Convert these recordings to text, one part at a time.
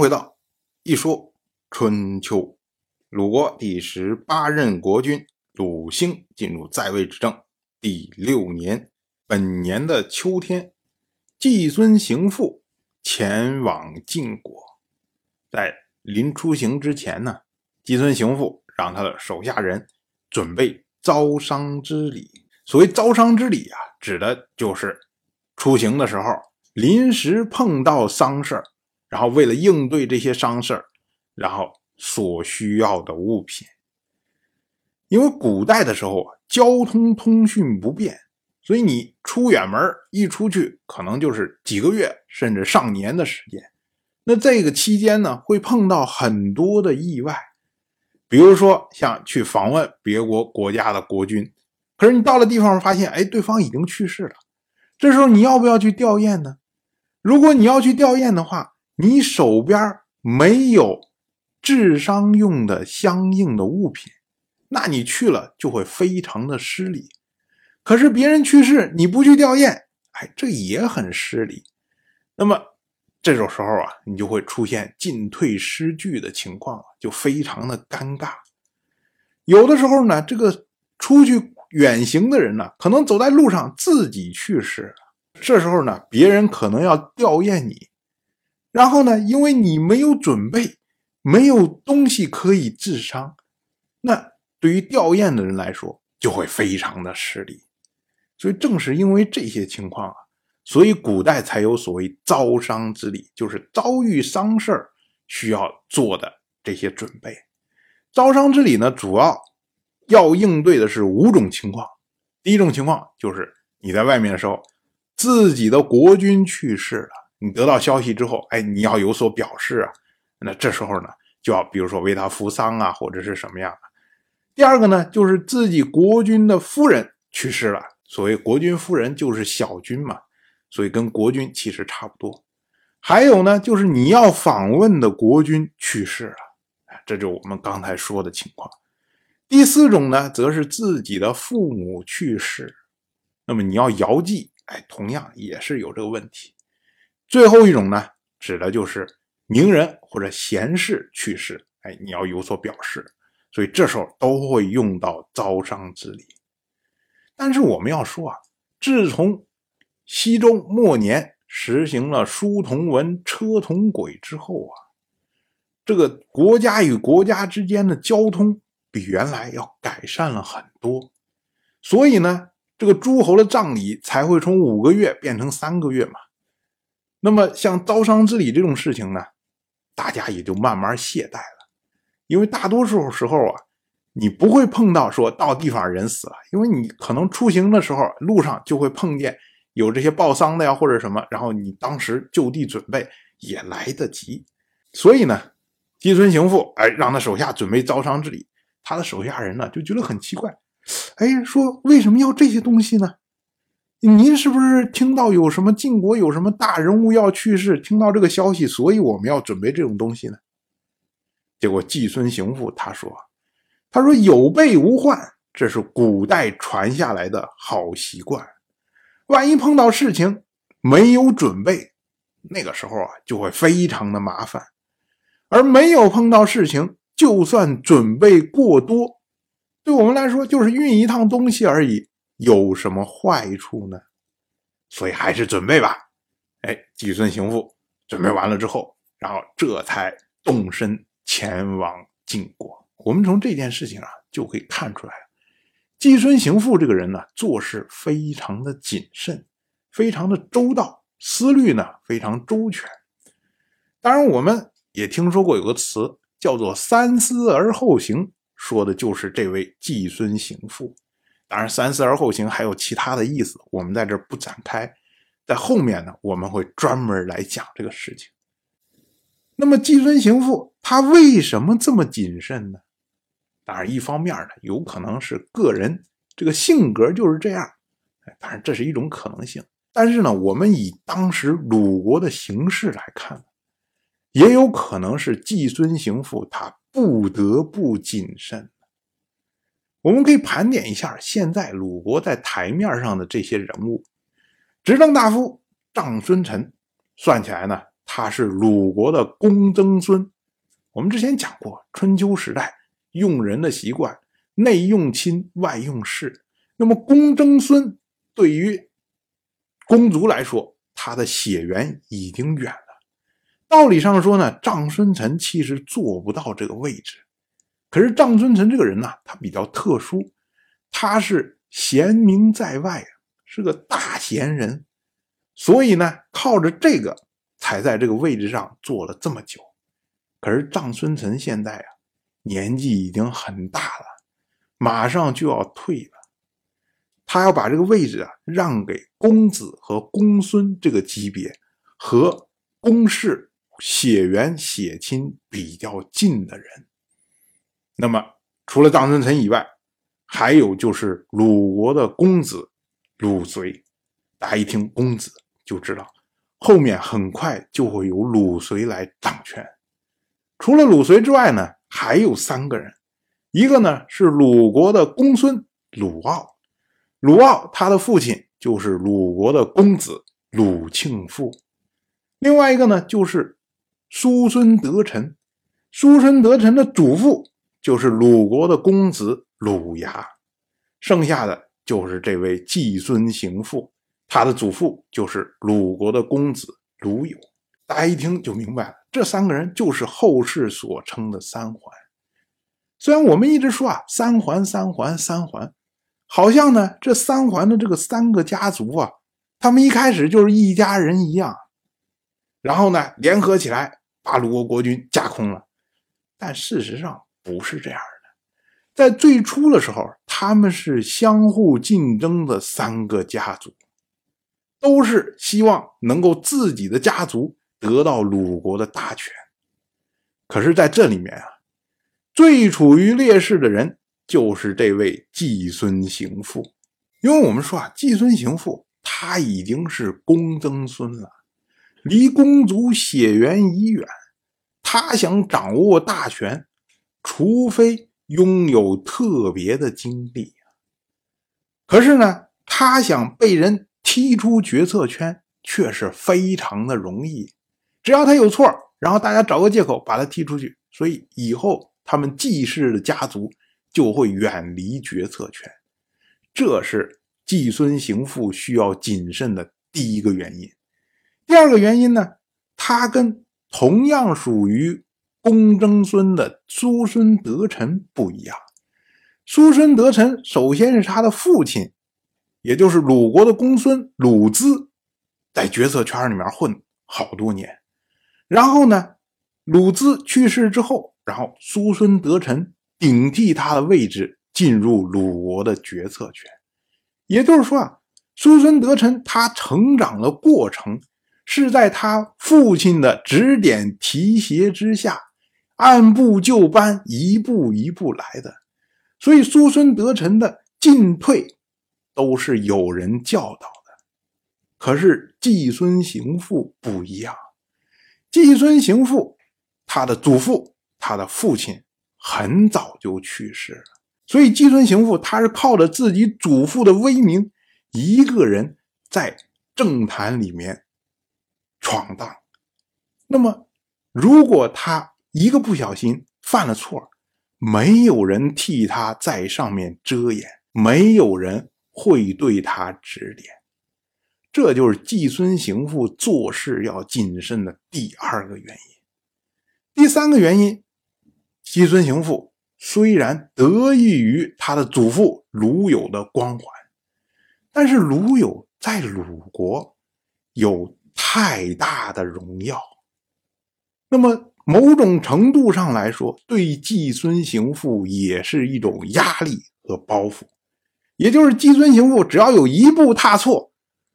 回到一说春秋，鲁国第十八任国君鲁兴进入在位执政第六年，本年的秋天，季孙行父前往晋国，在临出行之前呢，季孙行父让他的手下人准备招商之礼。所谓招商之礼啊，指的就是出行的时候临时碰到丧事。然后为了应对这些丧事，然后所需要的物品，因为古代的时候啊，交通通讯不便，所以你出远门一出去，可能就是几个月甚至上年的时间。那这个期间呢，会碰到很多的意外，比如说像去访问别国国家的国君，可是你到了地方发现，哎，对方已经去世了，这时候你要不要去吊唁呢？如果你要去吊唁的话，你手边没有治伤用的相应的物品，那你去了就会非常的失礼。可是别人去世你不去吊唁，哎，这也很失礼。那么这种时候啊，你就会出现进退失据的情况，就非常的尴尬。有的时候呢，这个出去远行的人呢，可能走在路上自己去世了，这时候呢，别人可能要吊唁你。然后呢？因为你没有准备，没有东西可以治伤，那对于吊唁的人来说就会非常的失礼。所以正是因为这些情况啊，所以古代才有所谓遭伤之礼，就是遭遇丧事儿需要做的这些准备。遭伤之礼呢，主要要应对的是五种情况。第一种情况就是你在外面的时候，自己的国君去世了。你得到消息之后，哎，你要有所表示啊。那这时候呢，就要比如说为他扶丧啊，或者是什么样的。第二个呢，就是自己国君的夫人去世了。所谓国君夫人就是小君嘛，所以跟国君其实差不多。还有呢，就是你要访问的国君去世了，这就我们刚才说的情况。第四种呢，则是自己的父母去世，那么你要遥祭，哎，同样也是有这个问题。最后一种呢，指的就是名人或者贤士去世，哎，你要有所表示，所以这时候都会用到招商之礼。但是我们要说啊，自从西周末年实行了书同文、车同轨之后啊，这个国家与国家之间的交通比原来要改善了很多，所以呢，这个诸侯的葬礼才会从五个月变成三个月嘛。那么像招商之礼这种事情呢，大家也就慢慢懈怠了，因为大多数时候啊，你不会碰到说到地方人死了，因为你可能出行的时候路上就会碰见有这些报丧的呀或者什么，然后你当时就地准备也来得及。所以呢，季孙行父哎让他手下准备招商之礼，他的手下人呢就觉得很奇怪，哎说为什么要这些东西呢？您是不是听到有什么晋国有什么大人物要去世？听到这个消息，所以我们要准备这种东西呢？结果季孙行父他说：“他说有备无患，这是古代传下来的好习惯。万一碰到事情没有准备，那个时候啊就会非常的麻烦。而没有碰到事情，就算准备过多，对我们来说就是运一趟东西而已。”有什么坏处呢？所以还是准备吧。哎，季孙行父准备完了之后，然后这才动身前往晋国。我们从这件事情啊就可以看出来，季孙行父这个人呢，做事非常的谨慎，非常的周到，思虑呢非常周全。当然，我们也听说过有个词叫做“三思而后行”，说的就是这位季孙行父。当然，三思而后行还有其他的意思，我们在这不展开。在后面呢，我们会专门来讲这个事情。那么，季孙行父他为什么这么谨慎呢？当然，一方面呢，有可能是个人这个性格就是这样，当然这是一种可能性。但是呢，我们以当时鲁国的形势来看，也有可能是季孙行父他不得不谨慎。我们可以盘点一下现在鲁国在台面上的这些人物：执政大夫长孙臣，算起来呢他是鲁国的公曾孙。我们之前讲过，春秋时代用人的习惯，内用亲，外用士。那么公曾孙对于公族来说，他的血缘已经远了。道理上说呢，丈孙臣其实做不到这个位置。可是长孙臣这个人呢，他比较特殊，他是贤明在外，是个大贤人，所以呢，靠着这个。才在这个位置上坐了这么久，可是长孙臣现在啊，年纪已经很大了，马上就要退了。他要把这个位置啊让给公子和公孙这个级别和公室血缘血亲比较近的人。那么除了臧孙臣以外，还有就是鲁国的公子鲁随。大家一听公子就知道。后面很快就会有鲁随来掌权。除了鲁随之外呢，还有三个人，一个呢是鲁国的公孙鲁傲，鲁傲他的父亲就是鲁国的公子鲁庆父；另外一个呢就是叔孙得臣，叔孙得臣的祖父就是鲁国的公子鲁牙，剩下的就是这位季孙行父。他的祖父就是鲁国的公子鲁友，大家一听就明白了，这三个人就是后世所称的三环。虽然我们一直说啊，三环、三环、三环，好像呢，这三环的这个三个家族啊，他们一开始就是一家人一样，然后呢，联合起来把鲁国国君架空了。但事实上不是这样的，在最初的时候，他们是相互竞争的三个家族。都是希望能够自己的家族得到鲁国的大权，可是在这里面啊，最处于劣势的人就是这位季孙行父，因为我们说啊，季孙行父他已经是公曾孙了，离公族血缘已远，他想掌握大权，除非拥有特别的经历可是呢，他想被人。踢出决策圈却是非常的容易，只要他有错，然后大家找个借口把他踢出去，所以以后他们季氏的家族就会远离决策圈。这是季孙行父需要谨慎的第一个原因。第二个原因呢，他跟同样属于公曾孙的叔孙得臣不一样。叔孙得臣首先是他的父亲。也就是鲁国的公孙鲁资，在决策圈里面混好多年，然后呢，鲁资去世之后，然后叔孙得臣顶替他的位置，进入鲁国的决策权。也就是说啊，叔孙得臣他成长的过程是在他父亲的指点提携之下，按部就班，一步一步来的。所以叔孙得臣的进退。都是有人教导的，可是季孙行父不一样。季孙行父，他的祖父、他的父亲很早就去世了，所以季孙行父他是靠着自己祖父的威名，一个人在政坛里面闯荡。那么，如果他一个不小心犯了错，没有人替他在上面遮掩，没有人。会对他指点，这就是季孙行父做事要谨慎的第二个原因。第三个原因，季孙行父虽然得益于他的祖父鲁友的光环，但是鲁友在鲁国有太大的荣耀，那么某种程度上来说，对季孙行父也是一种压力和包袱。也就是季孙行父，只要有一步踏错，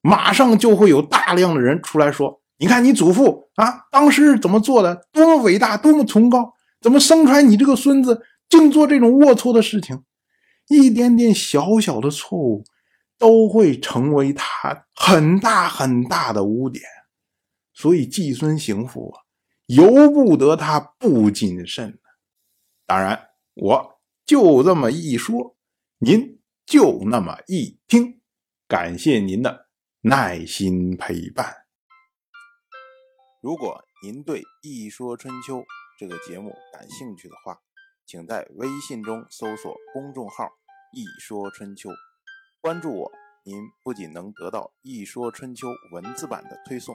马上就会有大量的人出来说：“你看你祖父啊，当时是怎么做的？多么伟大，多么崇高！怎么生出来你这个孙子竟做这种龌龊的事情？一点点小小的错误，都会成为他很大很大的污点。所以季孙行父啊，由不得他不谨慎。当然，我就这么一说，您。就那么一听，感谢您的耐心陪伴。如果您对《一说春秋》这个节目感兴趣的话，请在微信中搜索公众号“一说春秋”，关注我。您不仅能得到《一说春秋》文字版的推送，